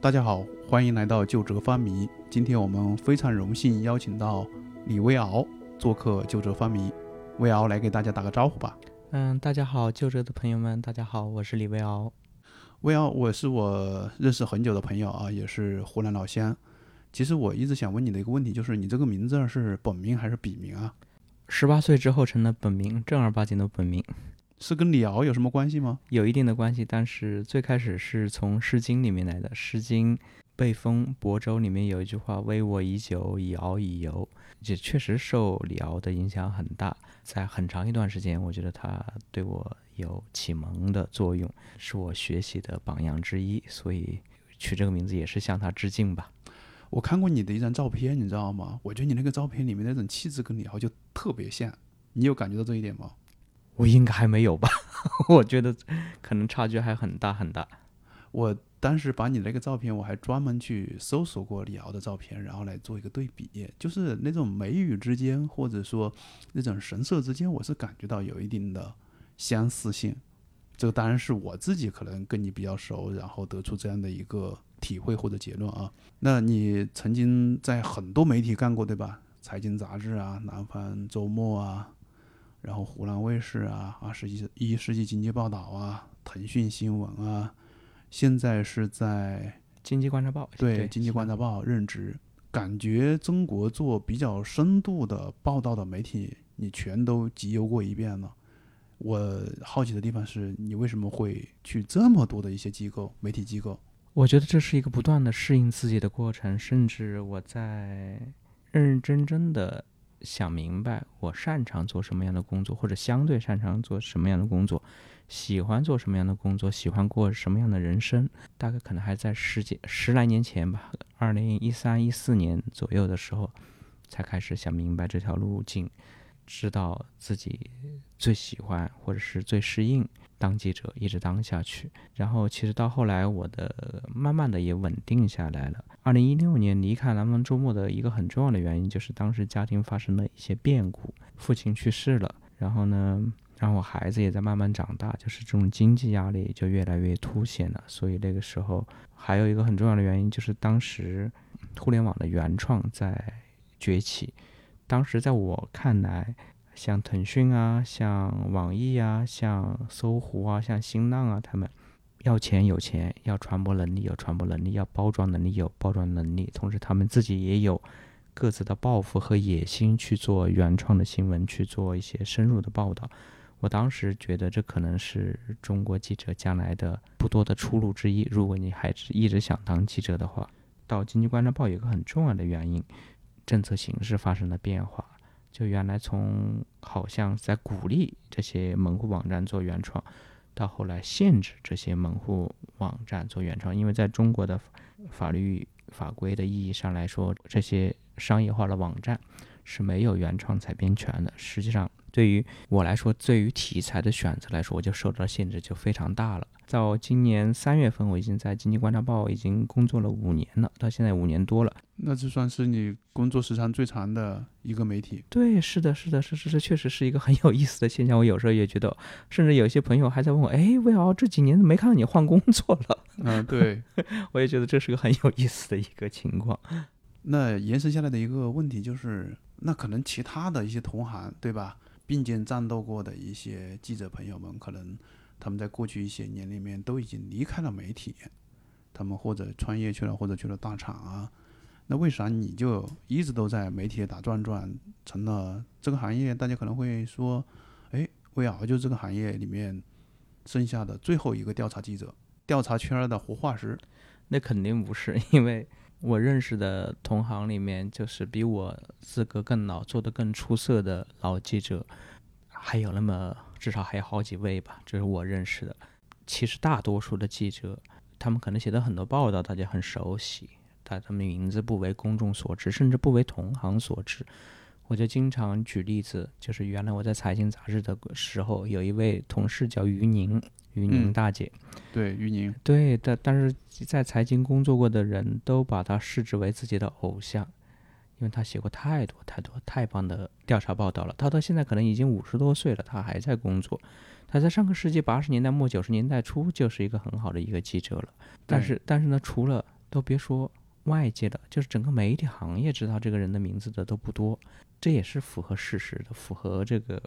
大家好，欢迎来到旧哲发迷。今天我们非常荣幸邀请到李威敖做客旧哲发迷。威敖来给大家打个招呼吧。嗯，大家好，旧哲的朋友们，大家好，我是李威敖。威敖，我是我认识很久的朋友啊，也是湖南老乡。其实我一直想问你的一个问题，就是你这个名字是本名还是笔名啊？十八岁之后成了本名，正儿八经的本名。是跟李敖有什么关系吗？有一定的关系，但是最开始是从《诗经》里面来的，《诗经·被风·亳州》里面有一句话：“危我以久，以敖以游。”也确实受李敖的影响很大，在很长一段时间，我觉得他对我有启蒙的作用，是我学习的榜样之一，所以取这个名字也是向他致敬吧。我看过你的一张照片，你知道吗？我觉得你那个照片里面那种气质跟李敖就特别像，你有感觉到这一点吗？我应该还没有吧，我觉得可能差距还很大很大。我当时把你那个照片，我还专门去搜索过李敖的照片，然后来做一个对比，就是那种眉宇之间，或者说那种神色之间，我是感觉到有一定的相似性。这个当然是我自己可能跟你比较熟，然后得出这样的一个体会或者结论啊。那你曾经在很多媒体干过对吧？财经杂志啊，南方周末啊。然后湖南卫视啊，二十一一世纪经济报道啊，腾讯新闻啊，现在是在经济观察报对经济观察报任职。感觉中国做比较深度的报道的媒体，你全都集邮过一遍了。我好奇的地方是你为什么会去这么多的一些机构媒体机构？我觉得这是一个不断的适应自己的过程，甚至我在认认真真的。想明白我擅长做什么样的工作，或者相对擅长做什么样的工作，喜欢做什么样的工作，喜欢过什么样的人生，大概可能还在十几十来年前吧，二零一三一四年左右的时候，才开始想明白这条路径，知道自己最喜欢或者是最适应。当记者一直当下去，然后其实到后来，我的慢慢的也稳定下来了。二零一六年离开南方周末的一个很重要的原因，就是当时家庭发生了一些变故，父亲去世了，然后呢，然后我孩子也在慢慢长大，就是这种经济压力就越来越凸显了。所以那个时候还有一个很重要的原因，就是当时互联网的原创在崛起，当时在我看来。像腾讯啊，像网易啊，像搜狐啊，像新浪啊，他们要钱有钱，要传播能力有传播能力，要包装能力有包装能力，同时他们自己也有各自的抱负和野心去做原创的新闻，去做一些深入的报道。我当时觉得这可能是中国记者将来的不多的出路之一。如果你还是一直想当记者的话，到经济观察报有个很重要的原因，政策形势发生了变化。就原来从好像在鼓励这些门户网站做原创，到后来限制这些门户网站做原创，因为在中国的法律法规的意义上来说，这些商业化的网站是没有原创采编权的。实际上，对于我来说，对于题材的选择来说，我就受到的限制就非常大了。到今年三月份，我已经在经济观察报已经工作了五年了，到现在五年多了。那这算是你工作时长最长的一个媒体？对，是的，是的，是是，这确实是一个很有意思的现象。我有时候也觉得，甚至有些朋友还在问我：“哎，魏敖，这几年没看到你换工作了？”嗯，对，我也觉得这是个很有意思的一个情况。那延伸下来的一个问题就是，那可能其他的一些同行，对吧？并肩战斗过的一些记者朋友们，可能。他们在过去一些年里面都已经离开了媒体，他们或者创业去了，或者去了大厂啊。那为啥你就一直都在媒体打转转，成了这个行业？大家可能会说，哎，魏敖就这个行业里面剩下的最后一个调查记者，调查圈的活化石。那肯定不是，因为我认识的同行里面，就是比我资格更老、做得更出色的老记者，还有那么。至少还有好几位吧，这是我认识的。其实大多数的记者，他们可能写的很多报道，大家很熟悉，但他们的名字不为公众所知，甚至不为同行所知。我就经常举例子，就是原来我在财经杂志的时候，有一位同事叫于宁，于宁大姐。对，于宁。对，但但是在财经工作过的人都把她视之为自己的偶像。因为她写过太多太多太棒的调查报道了，她到现在可能已经五十多岁了，她还在工作。她在上个世纪八十年代末九十年代初就是一个很好的一个记者了。但是但是呢，除了都别说外界的，就是整个媒体行业知道这个人的名字的都不多，这也是符合事实的，符合这个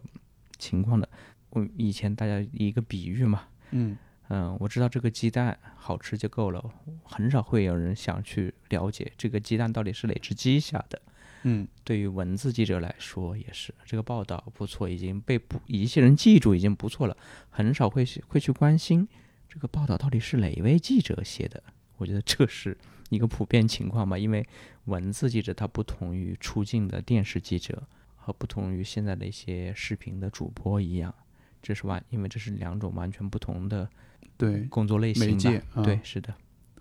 情况的。我以前大家一个比喻嘛，嗯嗯，我知道这个鸡蛋好吃就够了，很少会有人想去了解这个鸡蛋到底是哪只鸡下的。嗯对于文字记者来说也是，这个报道不错，已经被不一些人记住已经不错了，很少会去会去关心这个报道到底是哪位记者写的。我觉得这是一个普遍情况吧，因为文字记者他不同于出镜的电视记者，和不同于现在的一些视频的主播一样，这是完，因为这是两种完全不同的对，工作类型吧。媒介啊对，是的，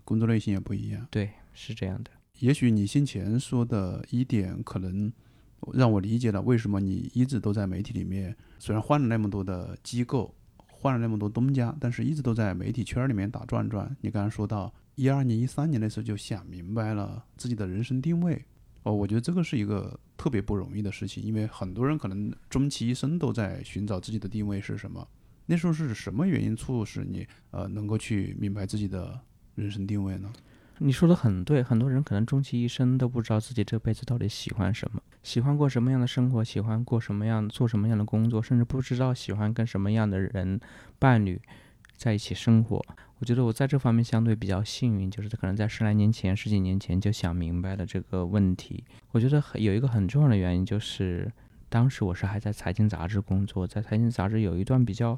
工作类型也不一样。对，是这样的。也许你先前说的一点，可能让我理解了为什么你一直都在媒体里面，虽然换了那么多的机构，换了那么多东家，但是一直都在媒体圈里面打转转。你刚刚说到一二年、一三年的时候就想明白了自己的人生定位，哦，我觉得这个是一个特别不容易的事情，因为很多人可能终其一生都在寻找自己的定位是什么。那时候是什么原因促使你呃能够去明白自己的人生定位呢？你说的很对，很多人可能终其一生都不知道自己这辈子到底喜欢什么，喜欢过什么样的生活，喜欢过什么样做什么样的工作，甚至不知道喜欢跟什么样的人伴侣在一起生活。我觉得我在这方面相对比较幸运，就是可能在十来年前、十几年前就想明白了这个问题。我觉得有一个很重要的原因就是，当时我是还在财经杂志工作，在财经杂志有一段比较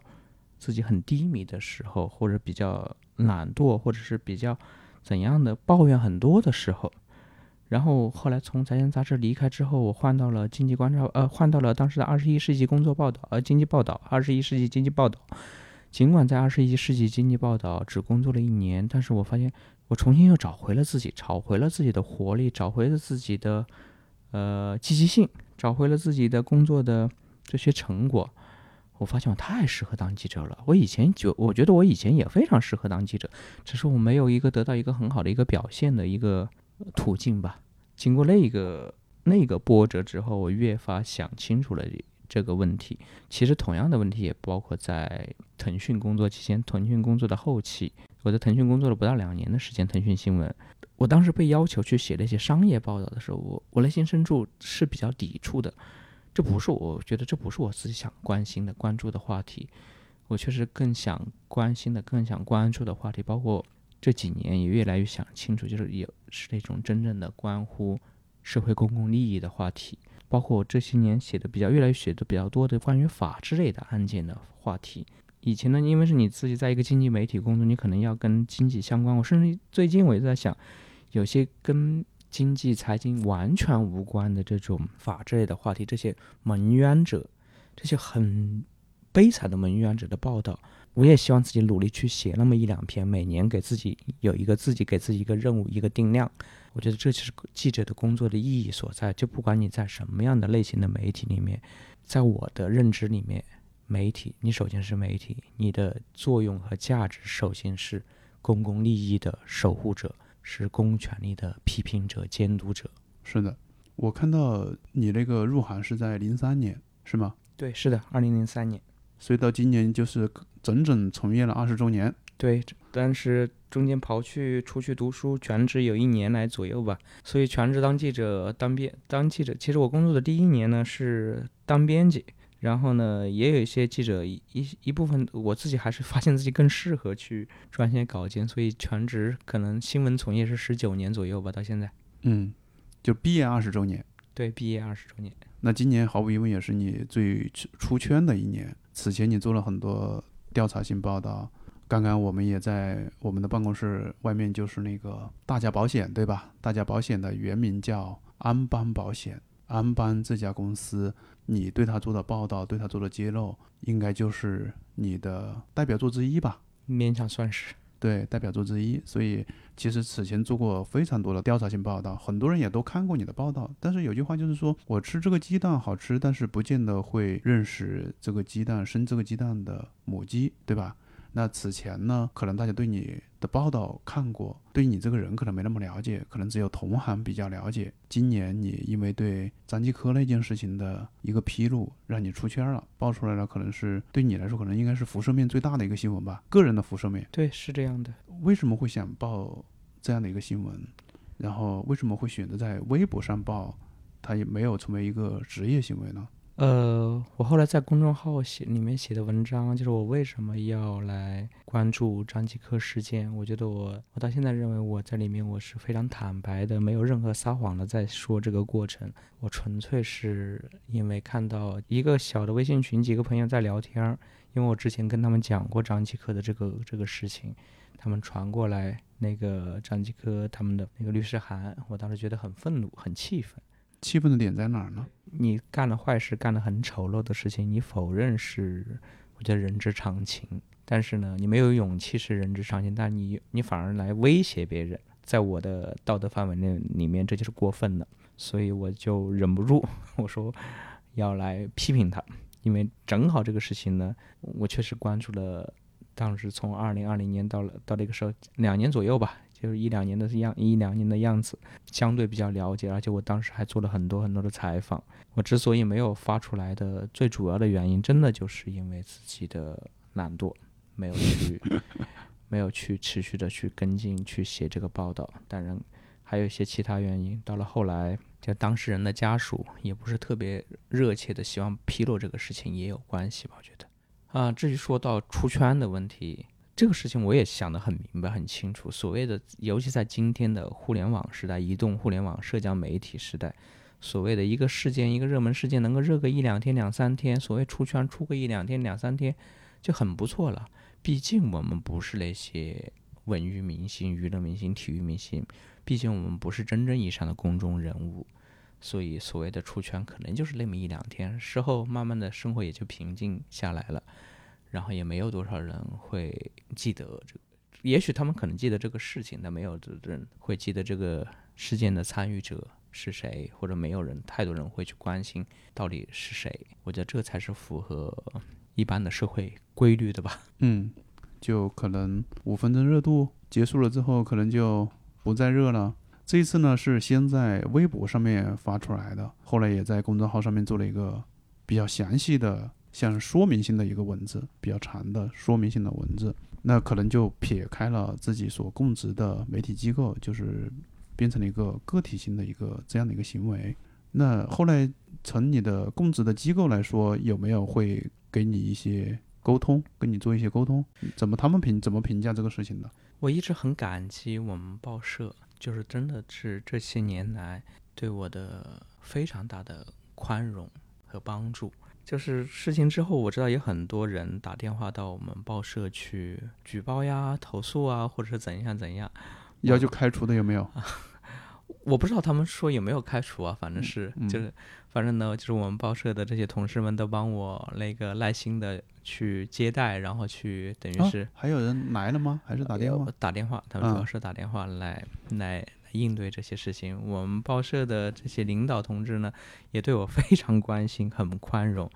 自己很低迷的时候，或者比较懒惰，或者是比较。怎样的抱怨很多的时候，然后后来从财经杂志离开之后，我换到了经济观察，呃，换到了当时的二十一世纪工作报道，呃，经济报道，二十一世纪经济报道。尽管在二十一世纪经济报道只工作了一年，但是我发现我重新又找回了自己，找回了自己的活力，找回了自己的呃积极性，找回了自己的工作的这些成果。我发现我太适合当记者了。我以前就我觉得我以前也非常适合当记者，只是我没有一个得到一个很好的一个表现的一个途径吧。经过那个那个波折之后，我越发想清楚了这个问题。其实同样的问题也包括在腾讯工作期间，腾讯工作的后期，我在腾讯工作了不到两年的时间，腾讯新闻。我当时被要求去写那些商业报道的时候，我我内心深处是比较抵触的。这不是我觉得这不是我自己想关心的、关注的话题。我确实更想关心的、更想关注的话题，包括这几年也越来越想清楚，就是也是那种真正的关乎社会公共利益的话题。包括我这些年写的比较、越来越写的比较多的关于法治类的案件的话题。以前呢，因为是你自己在一个经济媒体工作，你可能要跟经济相关。我甚至最近我也在想，有些跟经济财经完全无关的这种法治类的话题，这些蒙冤者，这些很悲惨的蒙冤者的报道，我也希望自己努力去写那么一两篇，每年给自己有一个自己给自己一个任务，一个定量。我觉得这就是记者的工作的意义所在。就不管你在什么样的类型的媒体里面，在我的认知里面，媒体你首先是媒体，你的作用和价值首先是公共利益的守护者。是公权力的批评者、监督者。是的，我看到你那个入行是在零三年，是吗？对，是的，二零零三年。所以到今年就是整整从业了二十周年。对，但是中间刨去出去读书，全职有一年来左右吧。所以全职当记者、当编、当记者。其实我工作的第一年呢是当编辑。然后呢，也有一些记者一一部分，我自己还是发现自己更适合去撰写稿件，所以全职可能新闻从业是十九年左右吧，到现在。嗯，就毕业二十周年。对，毕业二十周年。那今年毫无疑问也是你最出圈的一年。此前你做了很多调查性报道，刚刚我们也在我们的办公室外面，就是那个大家保险，对吧？大家保险的原名叫安邦保险，安邦这家公司。你对它做的报道，对它做的揭露，应该就是你的代表作之一吧？勉强算是对代表作之一。所以其实此前做过非常多的调查性报道，很多人也都看过你的报道。但是有句话就是说，我吃这个鸡蛋好吃，但是不见得会认识这个鸡蛋生这个鸡蛋的母鸡，对吧？那此前呢，可能大家对你的报道看过，对你这个人可能没那么了解，可能只有同行比较了解。今年你因为对张继科那件事情的一个披露，让你出圈了，爆出来了，可能是对你来说，可能应该是辐射面最大的一个新闻吧，个人的辐射面。对，是这样的。为什么会想报这样的一个新闻，然后为什么会选择在微博上报？它也没有成为一个职业行为呢？呃，我后来在公众号写里面写的文章，就是我为什么要来关注张继科事件。我觉得我我到现在认为我在里面我是非常坦白的，没有任何撒谎的在说这个过程。我纯粹是因为看到一个小的微信群，几个朋友在聊天，因为我之前跟他们讲过张继科的这个这个事情，他们传过来那个张继科他们的那个律师函，我当时觉得很愤怒，很气愤。气愤的点在哪儿呢？你干了坏事，干了很丑陋的事情，你否认是，我觉得人之常情。但是呢，你没有勇气是人之常情，但你你反而来威胁别人，在我的道德范围内里面，这就是过分的。所以我就忍不住，我说要来批评他，因为正好这个事情呢，我确实关注了，当时从二零二零年到了到那个时候两年左右吧。就是一两年的样，一两年的样子，相对比较了解，而且我当时还做了很多很多的采访。我之所以没有发出来的最主要的原因，真的就是因为自己的懒惰，没有去，没有去持续的去跟进去写这个报道。当然，还有一些其他原因。到了后来，就当事人的家属也不是特别热切的希望披露这个事情，也有关系吧？我觉得。啊，至于说到出圈的问题。这个事情我也想得很明白、很清楚。所谓的，尤其在今天的互联网时代、移动互联网、社交媒体时代，所谓的一个事件、一个热门事件能够热个一两天、两三天，所谓出圈出个一两天、两三天，就很不错了。毕竟我们不是那些文娱明星、娱乐明星、体育明星，毕竟我们不是真正意义上的公众人物，所以所谓的出圈可能就是那么一两天，事后慢慢的生活也就平静下来了。然后也没有多少人会记得这个，也许他们可能记得这个事情，但没有人会记得这个事件的参与者是谁，或者没有人太多人会去关心到底是谁。我觉得这才是符合一般的社会规律的吧。嗯，就可能五分钟热度结束了之后，可能就不再热了。这一次呢，是先在微博上面发出来的，后来也在公众号上面做了一个比较详细的。像说明性的一个文字，比较长的说明性的文字，那可能就撇开了自己所供职的媒体机构，就是变成了一个个体性的一个这样的一个行为。那后来从你的供职的机构来说，有没有会给你一些沟通，跟你做一些沟通？怎么他们评怎么评价这个事情的？我一直很感激我们报社，就是真的是这些年来对我的非常大的宽容和帮助。就是事情之后，我知道有很多人打电话到我们报社去举报呀、投诉啊，或者是怎样怎样，要求开除的有没有？我不知道他们说有没有开除啊，反正是就是，反正呢，就是我们报社的这些同事们都帮我那个耐心的去接待，然后去等于是还有人来了吗？还是打电话？打电话，他们主要是打电话来来。应对这些事情，我们报社的这些领导同志呢，也对我非常关心，很宽容。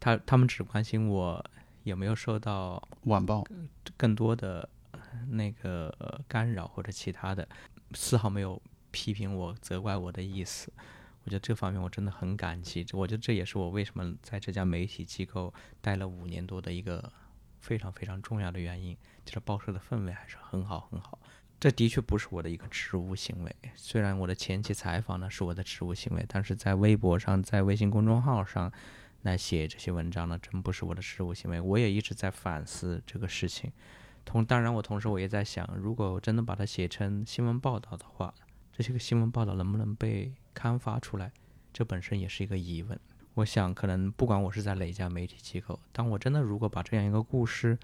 他他们只关心我有没有受到晚报更多的那个干扰或者其他的，丝毫没有批评我、责怪我的意思。我觉得这方面我真的很感激。我觉得这也是我为什么在这家媒体机构待了五年多的一个非常非常重要的原因。就是报社的氛围还是很好很好。这的确不是我的一个职务行为，虽然我的前期采访呢是我的职务行为，但是在微博上、在微信公众号上来写这些文章呢，真不是我的职务行为。我也一直在反思这个事情，同当然我同时我也在想，如果我真的把它写成新闻报道的话，这些个新闻报道能不能被刊发出来，这本身也是一个疑问。我想，可能不管我是在哪家媒体机构，当我真的如果把这样一个故事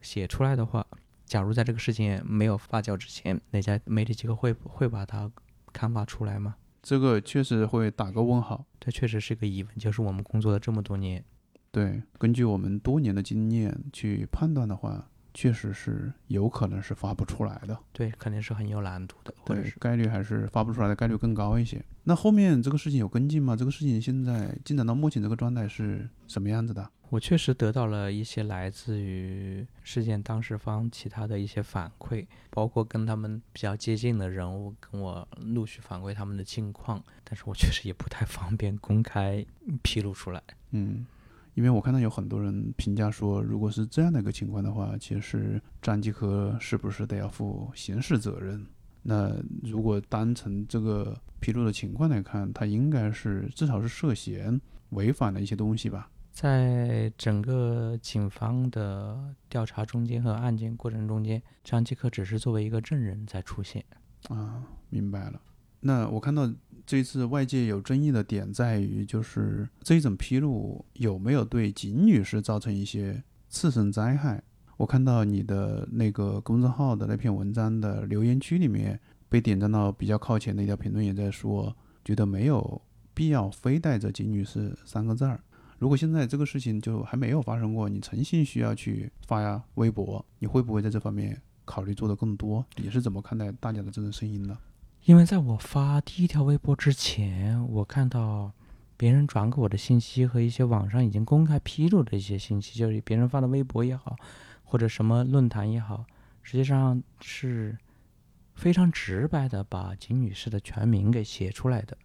写出来的话，假如在这个事情没有发酵之前，哪家媒体机构会会把它刊发出来吗？这个确实会打个问号。这确实是个疑问，就是我们工作了这么多年，对，根据我们多年的经验去判断的话，确实是有可能是发不出来的。对，肯定是很有难度的。对，概率还是发不出来的概率更高一些。那后面这个事情有跟进吗？这个事情现在进展到目前这个状态是什么样子的？我确实得到了一些来自于事件当事方其他的一些反馈，包括跟他们比较接近的人物跟我陆续反馈他们的近况，但是我确实也不太方便公开披露出来。嗯，因为我看到有很多人评价说，如果是这样的一个情况的话，其实张继科是不是得要负刑事责任？那如果单从这个披露的情况来看，他应该是至少是涉嫌违反了一些东西吧？在整个警方的调查中间和案件过程中间，张继科只是作为一个证人在出现。啊，明白了。那我看到这次外界有争议的点在于，就是这一种披露有没有对景女士造成一些次生灾害？我看到你的那个公众号的那篇文章的留言区里面，被点赞到比较靠前的一条评论也在说，觉得没有必要非带着景女士三个字儿。如果现在这个事情就还没有发生过，你诚心需要去发呀微博，你会不会在这方面考虑做得更多？你是怎么看待大家的这种声音呢？因为在我发第一条微博之前，我看到别人转给我的信息和一些网上已经公开披露的一些信息，就是别人发的微博也好，或者什么论坛也好，实际上是非常直白的把金女士的全名给写出来的。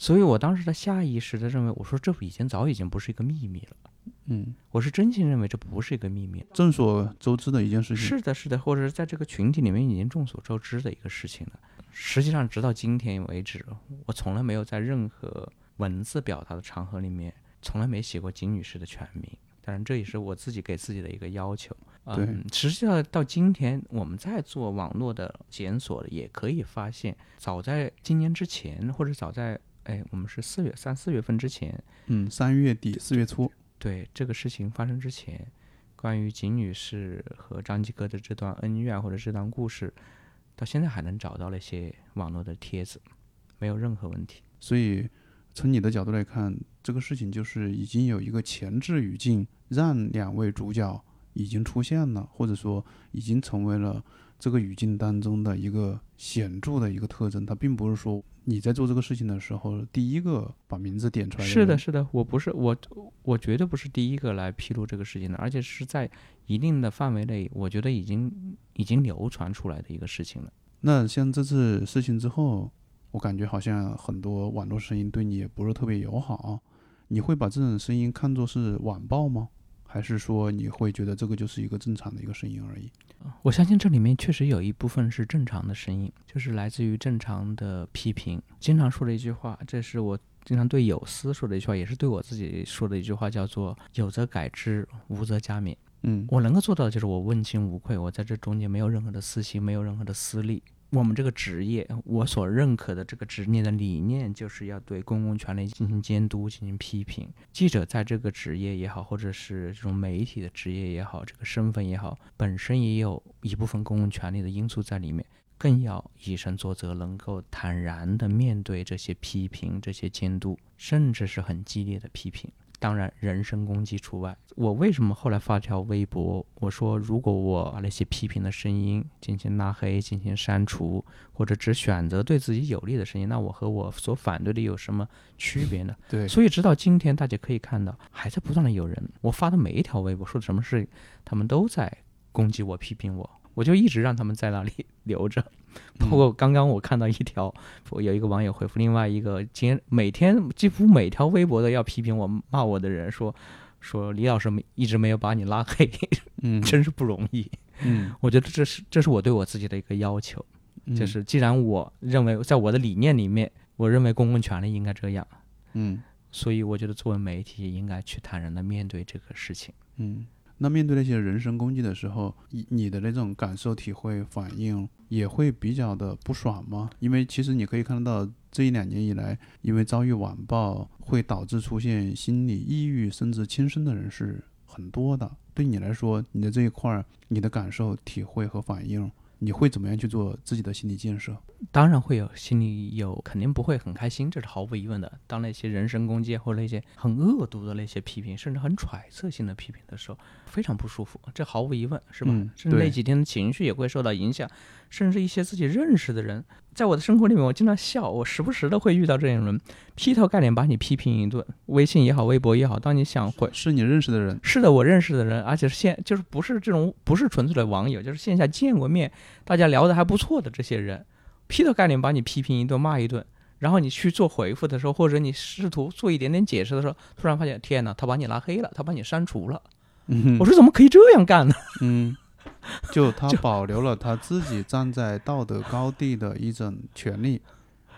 所以我当时的下意识的认为，我说这已经早已经不是一个秘密了。嗯，我是真心认为这不是一个秘密，众所周知的一件事情。是的，是的，或者是在这个群体里面已经众所周知的一个事情了。实际上，直到今天为止，我从来没有在任何文字表达的场合里面，从来没写过金女士的全名。当然，这也是我自己给自己的一个要求。对嗯，实际上到今天，我们在做网络的检索，也可以发现，早在今年之前，或者早在哎，我们是四月三四月份之前，嗯，三月底四月初，对这个事情发生之前，关于景女士和张继科的这段恩怨或者这段故事，到现在还能找到那些网络的帖子，没有任何问题。所以从你的角度来看，这个事情就是已经有一个前置语境，让两位主角已经出现了，或者说已经成为了这个语境当中的一个显著的一个特征。它并不是说你在做这个事情的时候第一个把名字点出来。是的，，是的，我不是我，我绝对不是第一个来披露这个事情的，而且是在一定的范围内，我觉得已经已经流传出来的一个事情了。那像这次事情之后，我感觉好像很多网络声音对你也不是特别友好。你会把这种声音看作是网暴吗？还是说你会觉得这个就是一个正常的一个声音而已？我相信这里面确实有一部分是正常的声音，就是来自于正常的批评。经常说的一句话，这是我经常对有司说的一句话，也是对我自己说的一句话，叫做“有则改之，无则加勉”。嗯，我能够做到的就是我问心无愧，我在这中间没有任何的私心，没有任何的私利。我们这个职业，我所认可的这个职业的理念，就是要对公共权力进行监督、进行批评。记者在这个职业也好，或者是这种媒体的职业也好，这个身份也好，本身也有一部分公共权力的因素在里面，更要以身作则，能够坦然地面对这些批评、这些监督，甚至是很激烈的批评。当然，人身攻击除外。我为什么后来发条微博？我说，如果我把那些批评的声音进行拉黑、进行删除，或者只选择对自己有利的声音，那我和我所反对的有什么区别呢？对，所以直到今天，大家可以看到，还在不断的有人，我发的每一条微博说的什么事，他们都在攻击我、批评我，我就一直让他们在那里 留着。包括刚刚我看到一条，我有一个网友回复另外一个，今天每天几乎每条微博都要批评我、骂我的人说，说李老师没一直没有把你拉黑，嗯，真是不容易。嗯，我觉得这是这是我对我自己的一个要求，嗯就是既然我认为在我的理念里面，我认为公共权利应该这样，嗯所以我觉得作为媒体也应该去坦然的面对这个事情。嗯。那面对那些人身攻击的时候，你你的那种感受、体会、反应也会比较的不爽吗？因为其实你可以看得到，这一两年以来，因为遭遇网暴，会导致出现心理抑郁甚至轻生的人是很多的。对你来说，你的这一块儿，你的感受、体会和反应，你会怎么样去做自己的心理建设？当然会有心里有，肯定不会很开心，这是毫无疑问的。当那些人身攻击或者那些很恶毒的那些批评，甚至很揣测性的批评的时候，非常不舒服，这毫无疑问，是吧？嗯甚至那几天的情绪也会受到影响，甚至一些自己认识的人，在我的生活里面，我经常笑，我时不时的会遇到这种人，劈头盖脸把你批评一顿，微信也好，微博也好，当你想回。是你认识的人，是的，我认识的人，而且是线就是不是这种不是纯粹的网友，就是线下见过面，大家聊得还不错的这些人，劈头盖脸把你批评一顿，骂一顿，然后你去做回复的时候，或者你试图做一点点解释的时候，突然发现天哪，他把你拉黑了，他把你删除了。嗯我说怎么可以这样干呢？嗯 就他保留了他自己站在道德高地的一种权利，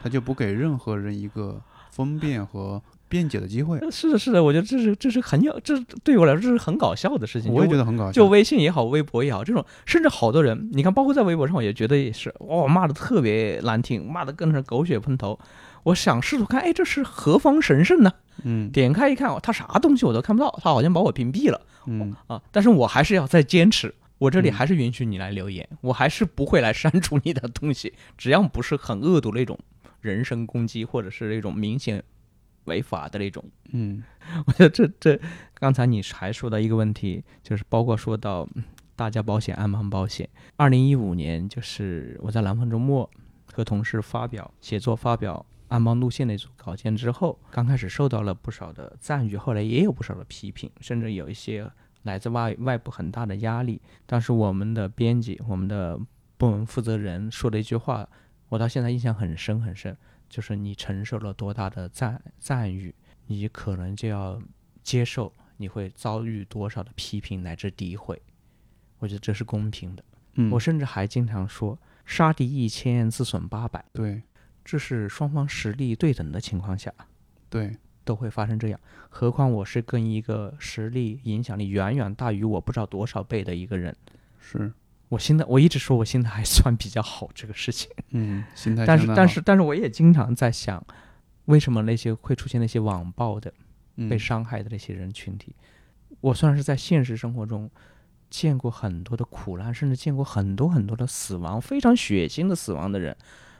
他就不给任何人一个分辨和辩解的机会。是的，是的，我觉得这是这是很有，这对于我来说这是很搞笑的事情。我也觉得很搞笑。就微信也好，微博也好，这种甚至好多人，你看，包括在微博上，我也觉得也是，哇，骂的特别难听，骂的更是狗血喷头。我想试图看，哎，这是何方神圣呢？嗯点开一看，他啥东西我都看不到，他好像把我屏蔽了嗯啊！但是我还是要再坚持，我这里嗯还是允许你来留言，我还是不会来删 除你的东西，只要不是很恶毒那种人身攻击，或者是那种明显违法的那种。嗯 我觉得这这，刚才你还说到一个问题，就是包括说到嗯大家保险、安邦保险。二零一五年，就是我在南方周末和同事发表写作发表安邦路线的一组稿件之后，刚开始受到了不少的赞誉，后来也有不少的批评，甚至有一些来自外外部很大的压力。当时我们的编辑、我们的部门负责人说了一句话，我到现在印象很深很深，就是你承受了多大的赞赞誉，你可能就要接受你会遭遇多少的批评乃至诋毁。我觉得这是公平的。嗯，我甚至还经常说，杀敌一千，自损八百，对这是双方实力对等的情况下对都会发生这样。何况我是跟一个实力、影响力远远大于我不知道多少倍的一个人。是，我心态，我一直说我心态还算比较好这个事情，嗯，心态但是但是但是我也经常在想，为什么那些会出现那些网暴的被嗯伤害的那些人群体，我虽然是在现实生活中见过很多的苦难，甚至见过很多很多的死亡，非常血腥的死亡的人，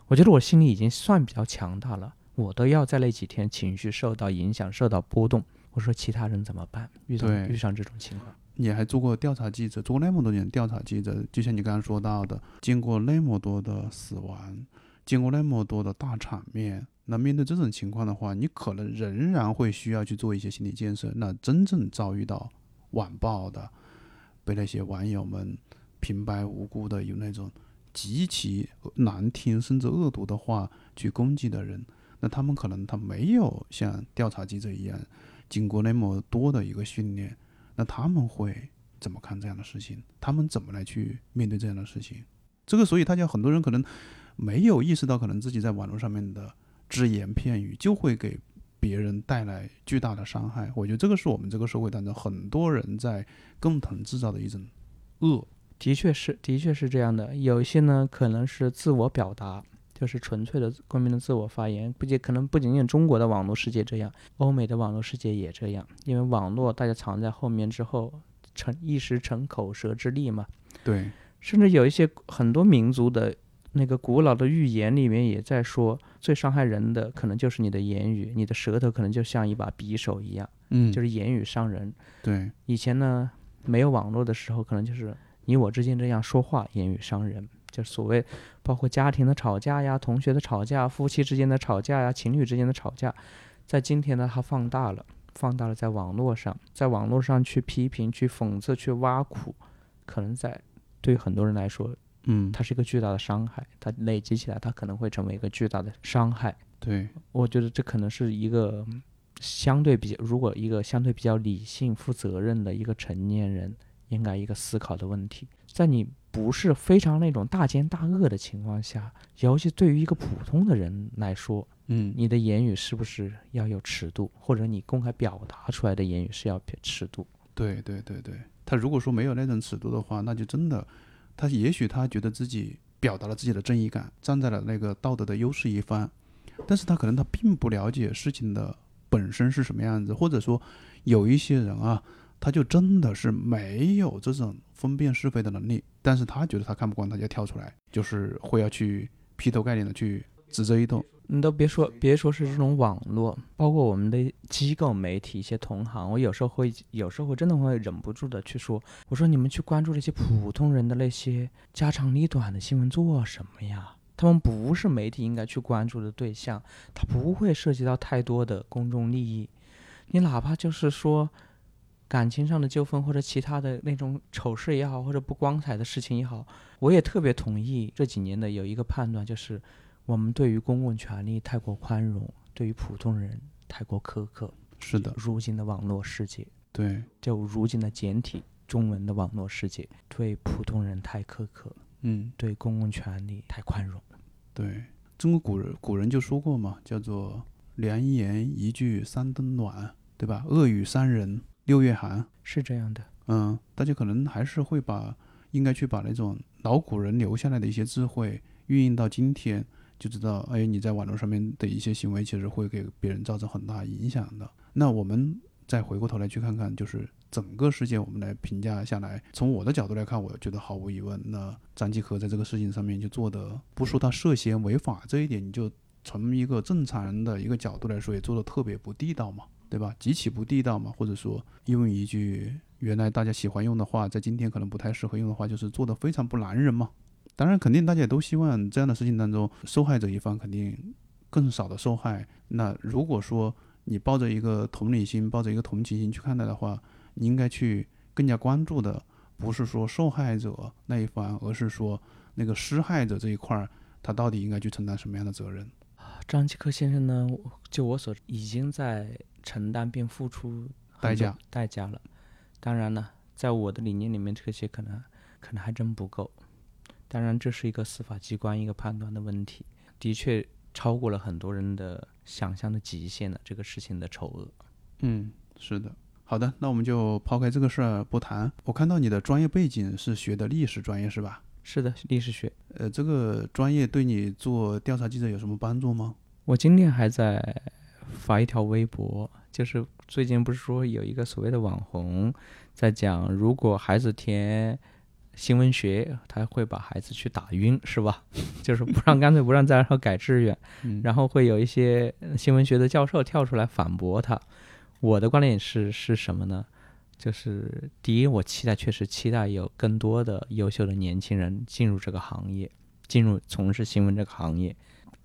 我觉得我心里已经算比较强大了。我都要在那几天情绪受到影响、受到波动。我说其他人怎么办？遇到遇上这种情况，你还做过调查记者，做过那么多年调查记者，就像你刚刚说到的，经过那么多的死亡，经过那么多的大场面，那面对这种情况的话，你可能仍然会需要去做一些心理建设。那真正遭遇到网暴的，被那些网友们平白无故的有那种极其难听甚至恶毒的话去攻击的人，那他们可能他没有像调查记者一样经过那么多的一个训练。那他们会怎么看这样的事情？他们怎么来去面对这样的事情？这个，所以大家很多人可能没有意识到，可能自己在网络上面的只言片语就会给别人带来巨大的伤害。我觉得这个是我们这个社会当中很多人在共同制造的一种恶。的确是，的确是这样的。有一些呢，可能是自我表达，就是纯粹的公民的自我发言，不仅可能不仅仅中国的网络世界这样，欧美的网络世界也这样。因为网络大家藏在后面之后，成一时成口舌之力嘛。对，甚至有一些很多民族的那个古老的寓言里面也在说，最伤害人的可能就是你的言语，你的舌头可能就像一把匕首一样，嗯，就是言语伤人。对，以前呢，没有网络的时候，可能就是你我之间这样说话，言语伤人，就所谓包括家庭的吵架呀、同学的吵架、夫妻之间的吵架呀、情侣之间的吵架，在今天呢，它放大了，放大了在网络上，在网络上去批评、去讽刺、去挖苦，可能在对很多人来说，嗯，它是一个巨大的伤害，它累积起来，它可能会成为一个巨大的伤害。对，我觉得这可能是一个嗯相对比较，如果一个相对比较理性、负责任的一个成年人，应该一个思考的问题。在你不是非常那种大奸大恶的情况下，尤其对于一个普通的人来说，嗯，你的言语是不是要有尺度，或者你公开表达出来的言语是要有尺度？对对对对，他如果说没有那种尺度的话，那就真的，他也许他觉得自己表达了自己的正义感，站在了那个道德的优势一方，但是他可能他并不了解事情的本身是什么样子，或者说有一些人啊，他就真的是没有这种分辨是非的能力，但是他觉得他看不惯，他就跳出来，就是会要去劈头盖脸的去指责一通。你都别说，别说是这种网络，包括我们的机构媒体、一些同行，我有时候会，有时候真的会忍不住的去说，我说你们去关注那些普通人的那些家长里短的新闻做什么呀？他们不是媒体应该去关注的对象，它不会涉及到太多的公众利益。你哪怕就是说感情上的纠纷，或者其他的那种丑事也好，或者不光彩的事情也好，我也特别同意这几年的有一个判断，就是我们对于公共权利太过宽容，对于普通人太过苛刻。是的，如今的网络世界，对，就如今的简体中文的网络世界，对普通人太苛刻，嗯，对公共权利太宽容。对，中国古人古人就说过嘛，叫做“良言一句三冬暖”，对吧？恶语伤人六月寒。是这样的，嗯，大家可能还是会把应该去把那种老古人留下来的一些智慧运用到今天，就知道，哎，你在网络上面的一些行为其实会给别人造成很大影响的。那我们再回过头来去看看，就是整个事件，我们来评价下来。从我的角度来看，我觉得毫无疑问，那张继科在这个事情上面就做的，不说他涉嫌违法这一点，你就从一个正常人的一个角度来说，也做的特别不地道嘛，对吧？极其不地道嘛，或者说用一句原来大家喜欢用的话，在今天可能不太适合用的话，就是做的非常不男人嘛。当然，肯定大家也都希望这样的事情当中，受害者一方肯定更少的受害。那如果说你抱着一个同理心、抱着一个同情心去看待的话，你应该去更加关注的，不是说受害者那一方，而是说那个施害者这一块儿，他到底应该去承担什么样的责任？张继科先生呢，就我所已经在承担并付出代价代价了。当然呢，在我的理念里面，这些可能可能还真不够。当然，这是一个司法机关一个判断的问题，的确超过了很多人的想象的极限了。这个事情的丑恶，嗯，是的。好的，那我们就抛开这个事儿不谈。我看到你的专业背景是学的历史专业是吧？是的，历史学。呃，这个专业对你做调查记者有什么帮助吗？我今天还在发一条微博，就是最近不是说有一个所谓的网红在讲，如果孩子填新闻学，他会把孩子去打晕，是吧？就是不让，干脆不让，再让他改志愿。嗯，然后会有一些新闻学的教授跳出来反驳他。我的观点是是什么呢？就是第一，我期待确实期待有更多的优秀的年轻人进入这个行业，进入从事新闻这个行业。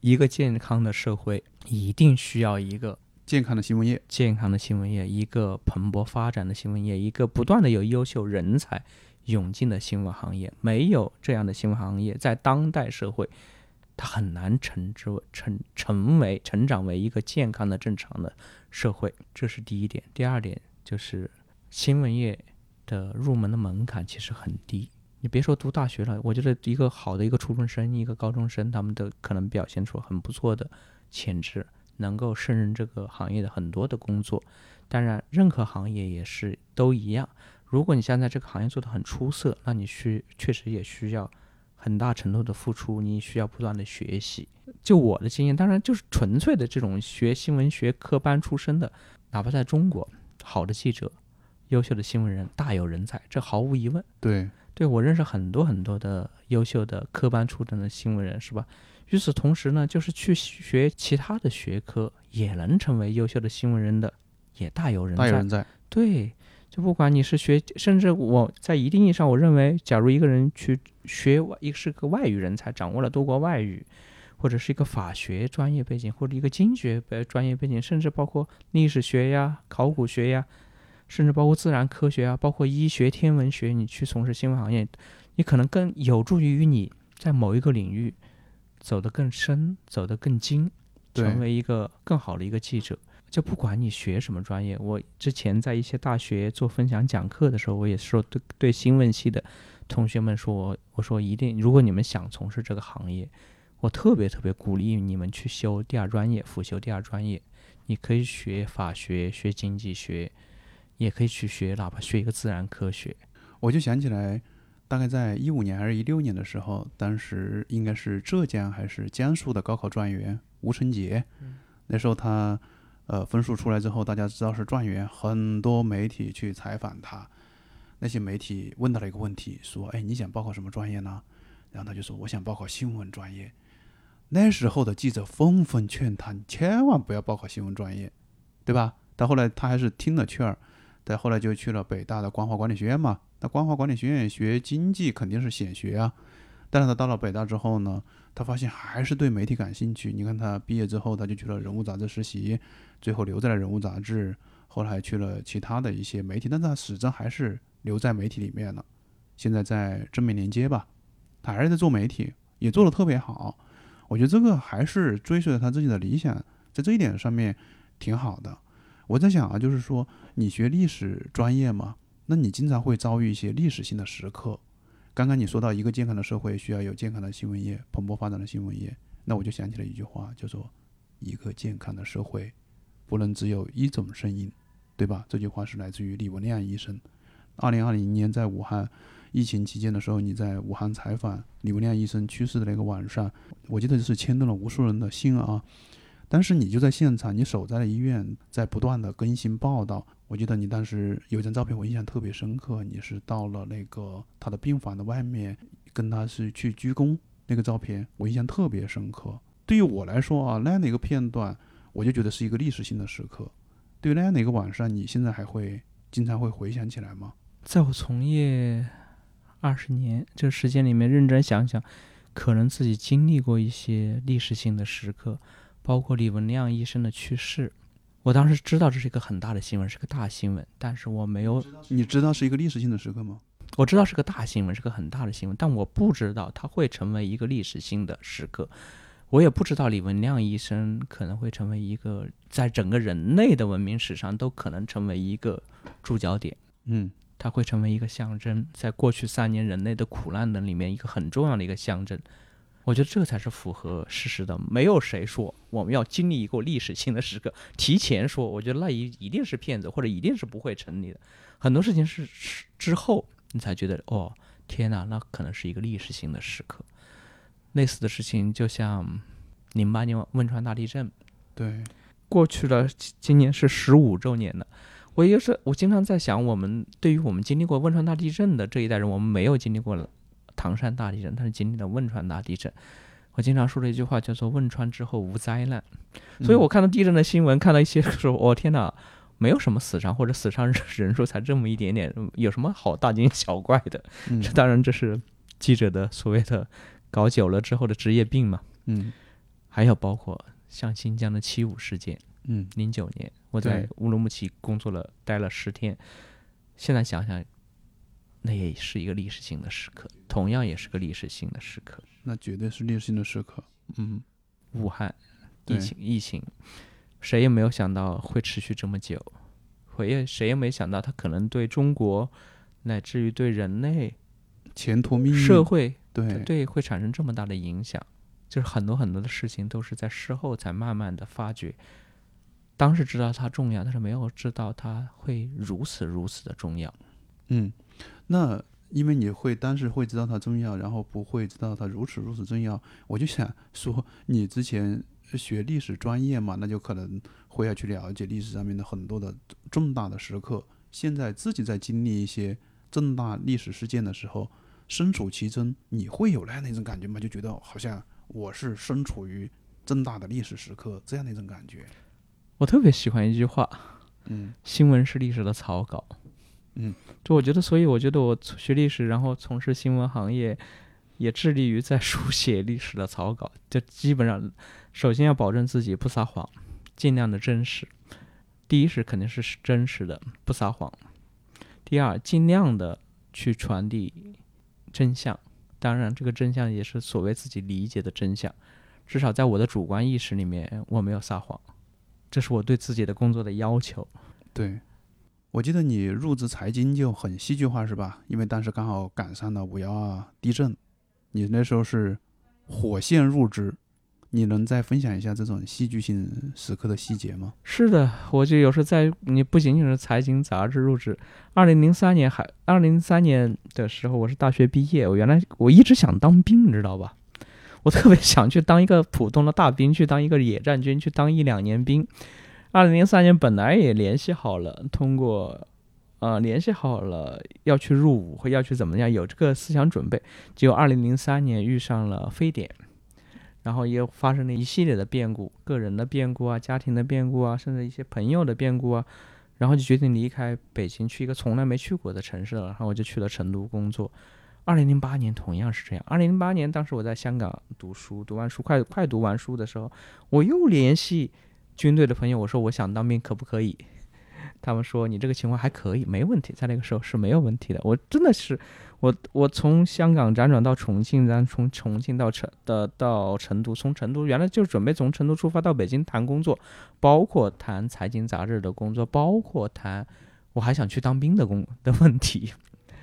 一个健康的社会一定需要一个健康的新闻业，健康的新闻业，一个蓬勃发展的新闻业，一个不断的有优秀人才涌进的新闻行业。没有这样的新闻行业，在当代社会，它很难成之为成成为成长为一个健康的正常的社会。这是第一点。第二点就是新闻业的入门的门槛其实很低。你别说读大学了，我觉得一个好的一个初中生、一个高中生，他们都可能表现出很不错的潜质，能够胜任这个行业的很多的工作。当然，任何行业也是都一样。如果你现在这个行业做得很出色，那你需确实也需要很大程度的付出，你需要不断的学习。就我的经验，当然就是纯粹的这种学新闻学科班出身的，哪怕在中国，好的记者、优秀的新闻人大有人在，这毫无疑问。对。对我认识很多很多的优秀的科班出身的新闻人，是吧？与此同时呢，就是去学其他的学科也能成为优秀的新闻人的，也大有人在。大有人在。对，就不管你是学，甚至我在一定意义上，我认为，假如一个人去学外，一个是个外语人才，掌握了多国外语，或者是一个法学专业背景，或者一个经济学专业背景，甚至包括历史学呀、考古学呀。甚至包括自然科学啊，包括医学、天文学，你去从事新闻行业，你可能更有助于你在某一个领域走得更深、走得更精，成为一个更好的一个记者。就不管你学什么专业，我之前在一些大学做分享讲课的时候，我也说对对新闻系的同学们说，我说一定，如果你们想从事这个行业，我特别特别鼓励你们去修第二专业，辅修第二专业。你可以学法学、学经济学。也可以去学，哪怕学一个自然科学。我就想起来，大概在一五年还是一六年的时候，当时应该是浙江还是江苏的高考状元吴成杰。那时候他呃分数出来之后，大家知道是状元，很多媒体去采访他。那些媒体问到了一个问题，说：“哎，你想报考什么专业呢？”然后他就说：“我想报考新闻专业。”那时候的记者纷纷劝他：“你千万不要报考新闻专业，对吧？”到后来他还是听了劝儿。再后来就去了北大的光华管理学院嘛，那光华管理学院学经济肯定是显学啊。但是他到了北大之后呢，他发现还是对媒体感兴趣。你看他毕业之后，他就去了人物杂志实习，最后留在了人物杂志，后来去了其他的一些媒体，但是他始终还是留在媒体里面了。现在在正面连接吧，他还是在做媒体，也做得特别好。我觉得这个还是追随着他自己的理想，在这一点上面挺好的。我在想啊，就是说你学历史专业嘛，那你经常会遭遇一些历史性的时刻。刚刚你说到一个健康的社会需要有健康的新闻业，蓬勃发展的新闻业，那我就想起了一句话，叫做“一个健康的社会不能只有一种声音”，对吧？这句话是来自于李文亮医生。二零二零年在武汉疫情期间的时候，你在武汉采访李文亮医生去世的那个晚上，我记得就是牵动了无数人的心啊。当时你就在现场，你守在了医院，在不断的更新报道。我记得你当时有一张照片，我印象特别深刻，你是到了那个他的病房的外面，跟他是去鞠躬，那个照片我印象特别深刻。对于我来说啊，那样的一个片段，我就觉得是一个历史性的时刻。对于那样的一个晚上，你现在还会经常会回想起来吗？在我从业二十年这时间里面，认真想想，可能自己经历过一些历史性的时刻。包括李文亮医生的去世，我当时知道这是一个很大的新闻，是个大新闻，但是我没有。你知道是一个历史性的时刻吗？我知道是个大新闻，是个很大的新闻，但我不知道它会成为一个历史性的时刻。我也不知道李文亮医生可能会成为一个在整个人类的文明史上都可能成为一个注脚点。嗯，它会成为一个象征，在过去三年人类的苦难的里面一个很重要的一个象征。我觉得这才是符合事实的。没有谁说我们要经历一个历史性的时刻，提前说，我觉得那一一定是骗子，或者一定是不会成立的。很多事情是之后你才觉得，哦，天哪，那可能是一个历史性的时刻。类似的事情，就像零八年汶川大地震，对，过去了，今年是十五周年了。我也是，我经常在想，我们对于我们经历过汶川大地震的这一代人，我们没有经历过了。唐山大地震，它是经历了汶川大地震。我经常说的一句话叫做“汶川之后无灾难”，所以我看到地震的新闻，看到一些说：“我天哪，没有什么死伤，或者死伤 人数才这么一点点，有什么好大惊小怪的？”这当然这是记者的所谓的搞久了之后的职业病嘛。嗯，还有包括像新疆的七五事件，嗯，零九年我在乌鲁木齐工作了，待了十天，现在想想。那也是一个历史性的时刻，同样也是个历史性的时刻。那绝对是历史性的时刻。嗯，武汉疫情，疫情，谁也没有想到会持续这么久，谁也谁也没想到它可能对中国，乃至于对人类前途命运、社会，对对，会产生这么大的影响。就是很多很多的事情都是在事后才慢慢的发觉，当时知道它重要，但是没有知道它会如此如此的重要。嗯。那因为你会当时会知道它重要，然后不会知道它如此如此重要。我就想说，你之前学历史专业嘛，那就可能会要去了解历史上面的很多的重大的时刻。现在自己在经历一些重大历史事件的时候，身处其中，你会有那样的一种感觉吗？就觉得好像我是身处于重大的历史时刻这样的一种感觉。我特别喜欢一句话，嗯，新闻是历史的草稿。嗯，就我觉得，所以我觉得我学历史，然后从事新闻行业，也致力于在书写历史的草稿。就基本上，首先要保证自己不撒谎，尽量的真实。第一是肯定是真实的，不撒谎。第二，尽量的去传递真相。当然，这个真相也是所谓自己理解的真相。至少在我的主观意识里面，我没有撒谎。这是我对自己的工作的要求。对。我记得你入职财经就很戏剧化，是吧？因为当时刚好赶上了五幺二地震，你那时候是火线入职，你能再分享一下这种戏剧性时刻的细节吗？是的，我就有时候在你不仅仅是财经杂志入职，二零零三年还二零零三年的时候，我是大学毕业，我原来我一直想当兵，你知道吧？我特别想去当一个普通的大兵，去当一个野战军，去当一两年兵。二零零三年本来也联系好了，通过，呃，联系好了要去入伍或要去怎么样，有这个思想准备。结果二零零三年遇上了非典，然后也发生了一系列的变故，个人的变故啊，家庭的变故啊，甚至一些朋友的变故啊，然后就决定离开北京，去一个从来没去过的城市了。然后我就去了成都工作。二零零八年同样是这样。二零零八年当时我在香港读书，读完书快快读完书的时候，我又联系。军队的朋友，我说我想当兵，可不可以？他们说你这个情况还可以，没问题，在那个时候是没有问题的。我真的是，我我从香港辗转到重庆，然后从重庆到成的到成都，从成都原来就准备从成都出发到北京谈工作，包括谈财经杂志的工作，包括谈我还想去当兵的工的问题。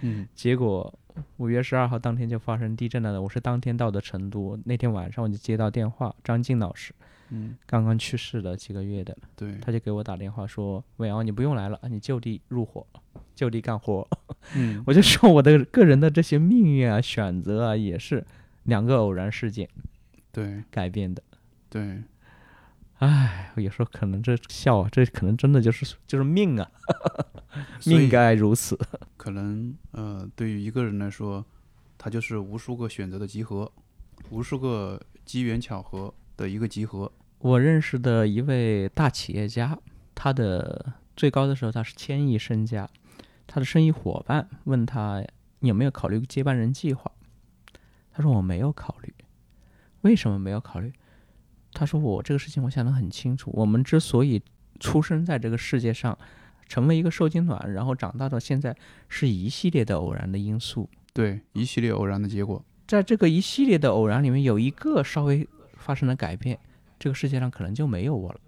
嗯 结果五月十二号当天就发生地震了。我是当天到的成都，那天晚上我就接到电话，张静老师嗯，刚刚去世了几个月的，对，他就给我打电话说：“伟昂，你不用来了，你就地入伙，就地干活。”嗯。我就说我的个人的这些命运啊、选择啊，也是两个偶然事件对。改变的。对，唉，有时候可能这笑啊，这可能真的就是就是命啊，命该如此。可能呃，对于一个人来说，他就是无数个选择的集合，无数个机缘巧合的一个集合。我认识的一位大企业家，他的最高的时候他是千亿身家，他的生意伙伴问他有没有考虑接班人计划，他说我没有考虑，为什么没有考虑？他说我这个事情我想得很清楚，我们之所以出生在这个世界上，成为一个受精卵，然后长大到现在，是一系列的偶然的因素，对，一系列偶然的结果。在这个一系列的偶然里面，有一个稍微发生了改变，这个世界上可能就没有我了。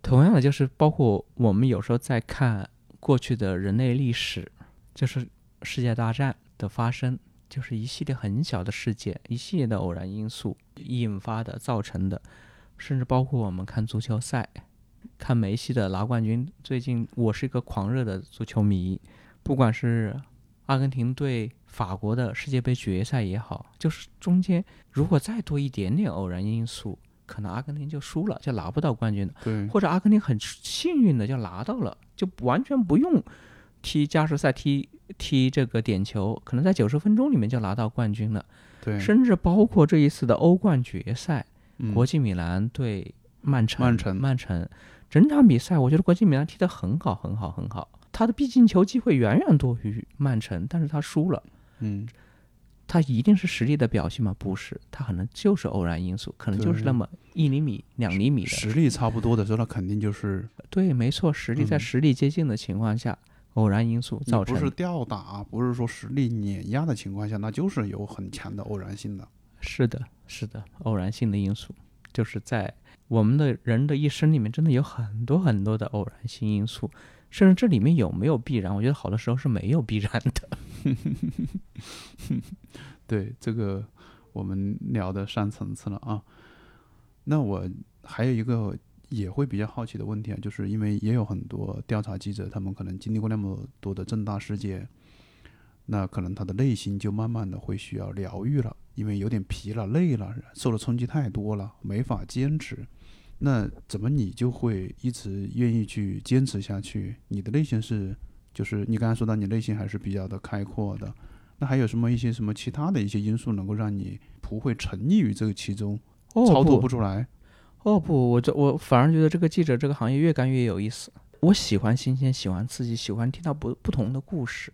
同样的，就是包括我们有时候在看过去的人类历史，就是世界大战的发生，就是一系列很小的事件，一系列的偶然因素引发的、造成的，甚至包括我们看足球赛，看梅西的拿冠军。最近我是一个狂热的足球迷，不管是阿根廷对法国的世界杯决赛也好，就是中间如果再多一点点偶然因素，可能阿根廷就输了，就拿不到冠军了。对，或者阿根廷很幸运的就拿到了，就完全不用踢加时赛、踢踢这个点球，可能在九十分钟里面就拿到冠军了。对，甚至包括这一次的欧冠决赛，嗯国际米兰对曼城，曼城曼城整场比赛，我觉得国际米兰踢得很好，很好，很好。他的必进球机会远远多于曼城，但是他输了。嗯，他一定是实力的表现吗？不是，他可能就是偶然因素，可能就是那么一厘米、两厘米的实力差不多的时候，那肯定就是对，没错，实力在嗯实力接近的情况下，偶然因素你造成不是吊打，不是说实力碾压的情况下，那就是有很强的偶然性的。是的，是的，偶然性的因素，就是在我们的人的一生里面，真的有很多很多的偶然性因素，甚至这里面有没有必然？我觉得好多时候是没有必然的。对，这个我们聊的上层次了啊。那我还有一个也会比较好奇的问题啊，就是因为也有很多调查记者，他们可能经历过那么多的重大事件，那可能他的内心就慢慢的会需要疗愈了，因为有点疲了、累了，受的冲击太多了，没法坚持。那怎么你就会一直愿意去坚持下去？你的内心是，就是你刚才说到你内心还是比较的开阔的。那还有什么一些什么其他的一些因素能够让你不会沉溺于这个其中，哦超脱不不出来？哦不，我这我反而觉得这个记者这个行业越干越有意思。我喜欢新鲜，喜欢刺激，喜欢听到不不同的故事。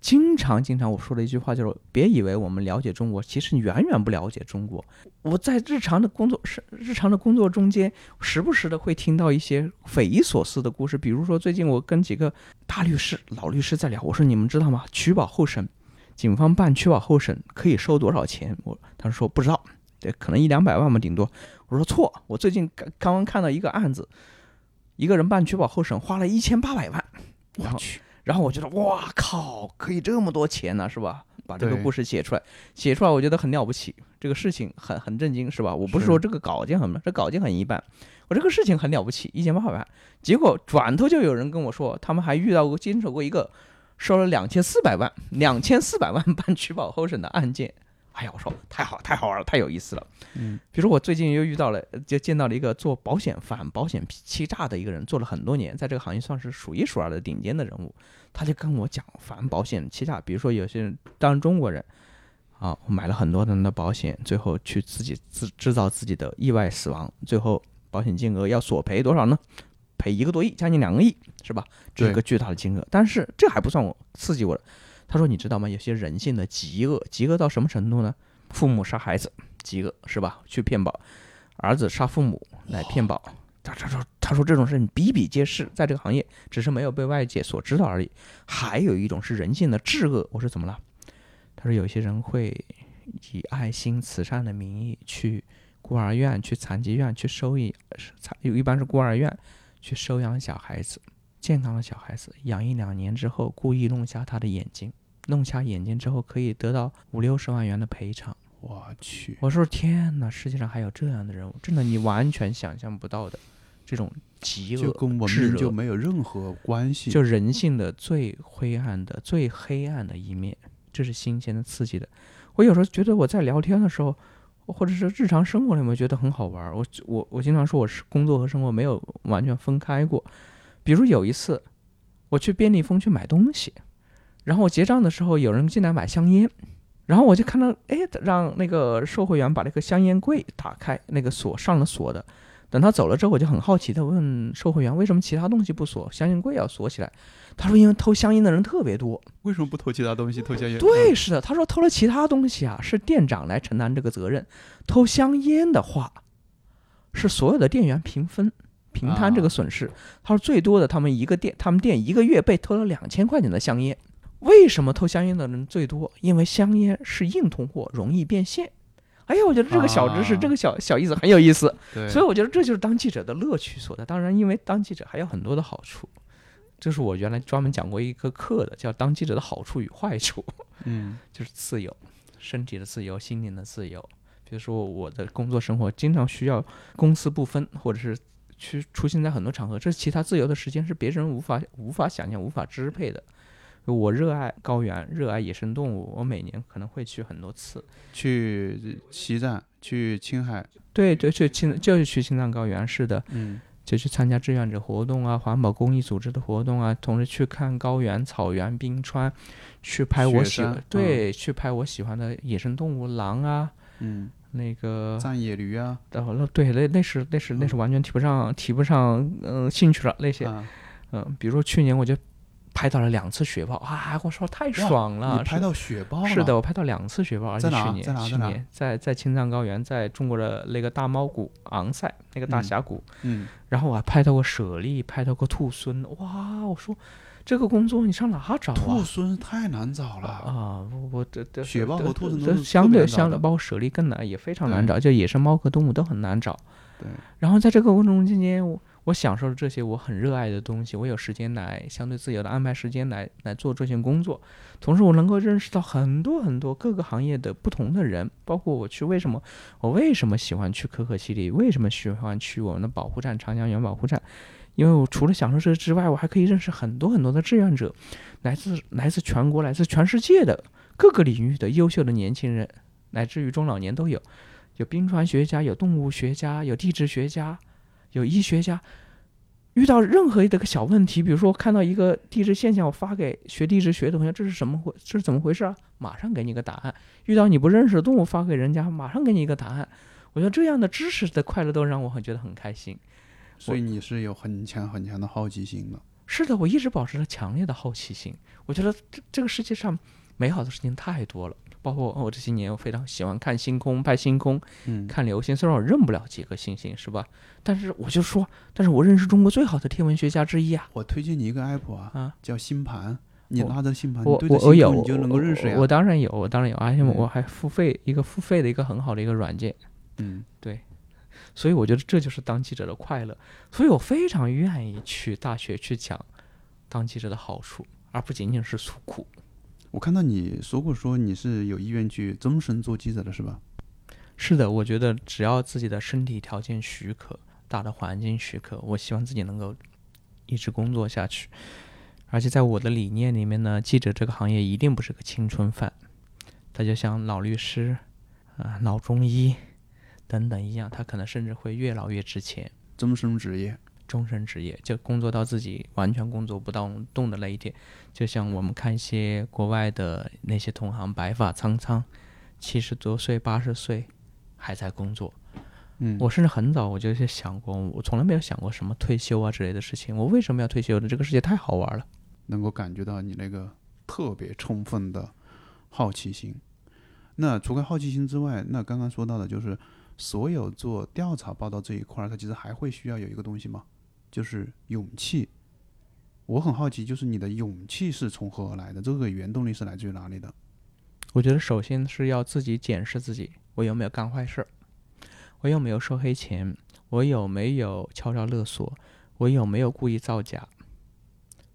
经常经常我说的一句话就是：别以为我们了解中国，其实你远远不了解中国。我在日常的工作是日常的工作中间，时不时的会听到一些匪夷所思的故事。比如说，最近我跟几个大律师、老律师在聊，我说你们知道吗？取保候审，警方办取保候审可以收多少钱？我他说不知道，对，可能一两百万吧，顶多。我说错，我最近刚刚看到一个案子，一个人办取保候审花了一千八百万，我去，然后我觉得哇靠，可以这么多钱呢、是吧？把这个故事写出来，写出来我觉得很了不起，这个事情很很震惊，是吧？我不是是说这个稿件很，这稿件很一般，我这个事情很了不起，一千八百万，结果转头就有人跟我说，他们还遇到过经手过一个收了两千四百万，两千四百万办取保候审的案件。哎呀，我说太好太好玩了，太有意思了。嗯，比如说我最近又遇到了，呃就见到了一个做保险反保险欺诈的一个人，做了很多年，在这个行业算是数一数二的顶尖的人物。他就跟我讲反保险欺诈，比如说有些人，当然中国人，啊，我买了很多人的保险，最后去自己制制造自己的意外死亡，最后保险金额要索赔多少呢？赔一个多亿，将近两个亿，是吧？这是对个巨大的金额。但是这还不算我刺激我的。他说：“你知道吗？有些人性的极恶，极恶到什么程度呢？父母杀孩子，极恶是吧？去骗保，儿子杀父母来骗保。他他说他说这种事情比比皆是，在这个行业只是没有被外界所知道而已。还有一种是人性的至恶。我说怎么了？他说有些人会以爱心慈善的名义去孤儿院、去残疾院去收养，残一般是孤儿院去收养小孩子。健康的小孩子，养一两年之后，故意弄瞎他的眼睛，弄瞎眼睛之后可以得到五六十万元的赔偿。我去，我说天哪，世界上还有这样的人物，真的你完全想象不到的这种极恶就跟文至恶明就没有任何关系。就人性的最灰暗的、最黑暗的一面，这是新鲜的、刺激的。我有时候觉得我在聊天的时候，或者是日常生活里面觉得很好玩儿。我我我经常说我是工作和生活没有完全分开过。比如有一次，我去便利蜂去买东西，然后我结账的时候，有人进来买香烟，然后我就看到，哎，让那个售货员把那个香烟柜打开，那个锁上了锁的。等他走了之后，我就很好奇的问售货员，为什么其他东西不锁，香烟柜要锁起来？他说，因为偷香烟的人特别多。为什么不偷其他东西？偷香烟？对，是的，他说偷了其他东西啊，是店长来承担这个责任。偷香烟的话，是所有的店员平分平摊这个损失。他说最多的，他们一个店，他们店一个月被偷了两千块钱的香烟。为什么偷香烟的人最多？因为香烟是硬通货，容易变现。哎呀，我觉得这个小知识，啊这个小小意思很有意思。对，所以我觉得这就是当记者的乐趣所在。当然，因为当记者还有很多的好处，这是我原来专门讲过一个课的，叫“当记者的好处与坏处”。嗯 就是自由，身体的自由，心灵的自由。比如说我的工作生活经常需要公私不分，或者是去出现在很多场合，这其他自由的时间是别人无法无法想象、无法支配的。我热爱高原，热爱野生动物，我每年可能会去很多次。去西藏，去青海，对对，去青就是去青藏高原，是的，嗯。就去参加志愿者活动啊，环保公益组织的活动啊，同时去看高原、草原、冰川，去拍我喜雪山对，去拍我喜欢的野生动物，狼啊，嗯，那个藏野驴啊，哦，那对，那那是那是那是完全提不上提不上嗯、兴趣了那些。啊，嗯、比如说去年我就拍到了两次雪豹啊，我说太爽了，拍到雪豹是的，我拍到两次雪豹，而且在哪去年在哪在哪去年在在青藏高原，在中国的那个大猫谷昂塞那个大嗯峡谷，嗯，然后我还拍到过猞猁，拍到过兔狲，哇，我说这个工作你上哪找兔啊？狲太难找了，啊，我我这这雪豹和兔狲都相对相对，包括猞猁更难，也非常难找，就野生猫和动物都很难找。对，然后在这个过程中间，我我享受了这些我很热爱的东西，我有时间来相对自由的安排时间来来做这些工作，同时我能够认识到很多很多各个行业的不同的人，包括我去为什么我为什么喜欢去可可西里，为什么喜欢去我们的保护站长江源保护站，因为我除了享受这之外，我还可以认识很多很多的志愿者，来自来自全国、来自全世界的各个领域的优秀的年轻人，乃至于中老年都有。有冰川学家，有动物学家，有地质学家，有医学家。遇到任何的个小问题，比如说看到一个地质现象，我发给学地质学的同学，这是什么回？这是怎么回事啊？马上给你个答案。遇到你不认识的动物，发给人家，马上给你一个答案。我觉得这样的知识的快乐都让我很觉得很开心。所以你是有很强很强的好奇心的，是的，我一直保持着强烈的好奇心。我觉得这这个世界上美好的事情太多了，包括我这些年我非常喜欢看星空、拍星空、嗯，看流星。虽然我认不了几个星星，是吧？但是我就说，但是我认识中国最好的天文学家之一啊！我推荐你一个 app 啊，啊，叫星盘，你我拉着星盘，我我我有，你就能够认识呀我。我当然有，我当然有，而且嗯我还付费一个付费的一个很好的一个软件。嗯，对所以我觉得这就是当记者的快乐，所以我非常愿意去大学去讲当记者的好处，而不仅仅是诉苦。我看到你说过说你是有意愿去终身做记者的是吧？是的，我觉得只要自己的身体条件许可，大的环境许可，我希望自己能够一直工作下去。而且在我的理念里面呢，记者这个行业一定不是个青春饭，它就像老律师啊、老中医等等一样，它可能甚至会越老越值钱。终身职业，终身职业，就工作到自己完全工作不到动的那一天。就像我们看一些国外的那些同行，白发苍苍，七十多岁、八十岁还在工作。嗯，我甚至很早我就去想过，我从来没有想过什么退休啊之类的事情。我为什么要退休呢？这个世界太好玩了。能够感觉到你那个特别充分的好奇心。那除开好奇心之外，那刚刚说到的就是所有做调查报道这一块儿，它其实还会需要有一个东西嘛，就是勇气。我很好奇，就是你的勇气是从何而来的？这个原动力是来自于哪里的？我觉得首先是要自己检视自己，我有没有干坏事儿，我有没有收黑钱，我有没有敲诈勒索，我有没有故意造假。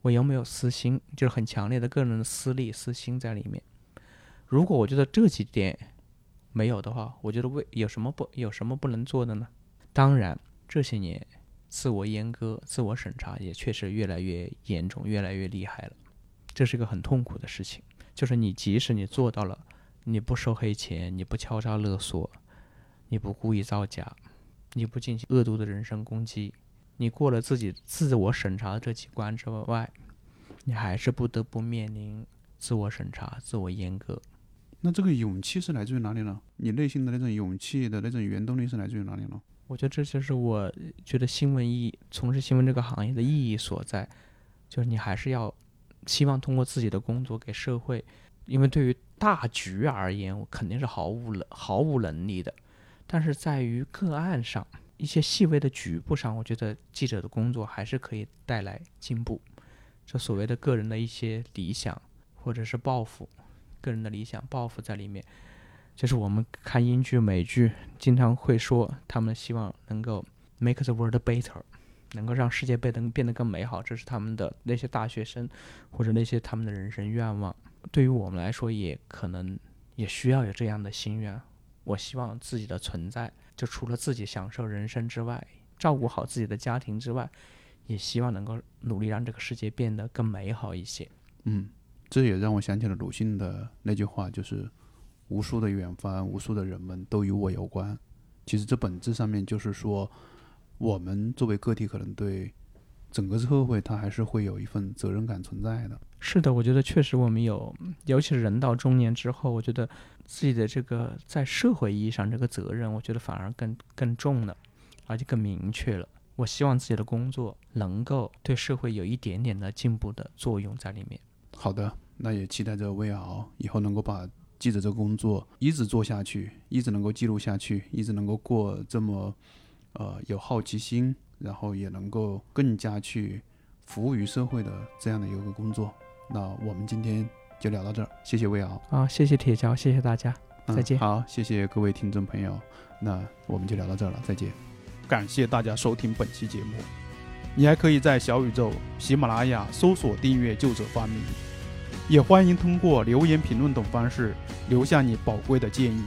我有没有私心，就是很强烈的个人的私利、私心在里面。如果我觉得这几点没有的话，我觉得为有什么不有什么不能做的呢？当然，这些年自我阉割、自我审查也确实越来越严重、越来越厉害了。这是一个很痛苦的事情，就是你即使你做到了，你不收黑钱，你不敲诈勒索，你不故意造假，你不进行恶毒的人身攻击，你过了自己自我审查的这几关之外，你还是不得不面临自我审查、自我阉割。那这个勇气是来自于哪里呢？你内心的那种勇气的那种原动力是来自于哪里呢？我觉得这就是我觉得新闻意义，从事新闻这个行业的意义所在，就是你还是要希望通过自己的工作给社会，因为对于大局而言，我肯定是毫无能毫无能力的，但是在于个案上一些细微的局部上，我觉得记者的工作还是可以带来进步。这所谓的个人的一些理想或者是抱负，个人的理想抱负在里面。就是我们看英剧、美剧，经常会说他们希望能够 make the world better，能够让世界变得变得更美好，这是他们的那些大学生或者那些他们的人生愿望。对于我们来说，也可能也需要有这样的心愿。我希望自己的存在，就除了自己享受人生之外，照顾好自己的家庭之外，也希望能够努力让这个世界变得更美好一些。嗯，这也让我想起了鲁迅的那句话，就是。无数的远方，无数的人们都与我有关。其实这本质上面就是说，我们作为个体，可能对整个社会，它还是会有一份责任感存在的。是的，我觉得确实我们有，尤其是人到中年之后，我觉得自己的这个在社会意义上这个责任，我觉得反而更更重了，而且更明确了。我希望自己的工作能够对社会有一点点的进步的作用在里面。好的，那也期待着魏敖以后能够把。记者这个工作一直做下去，一直能够记录下去，一直能够过这么，呃，有好奇心，然后也能够更加去服务于社会的这样的一个工作。那我们今天就聊到这儿，谢谢魏敖。啊，谢谢铁桥，谢谢大家，再见。好，谢谢各位听众朋友，那我们就聊到这儿了，再见。感谢大家收听本期节目，你还可以在小宇宙、喜马拉雅搜索订阅“旧者发明”。也欢迎通过留言、评论等方式留下你宝贵的建议。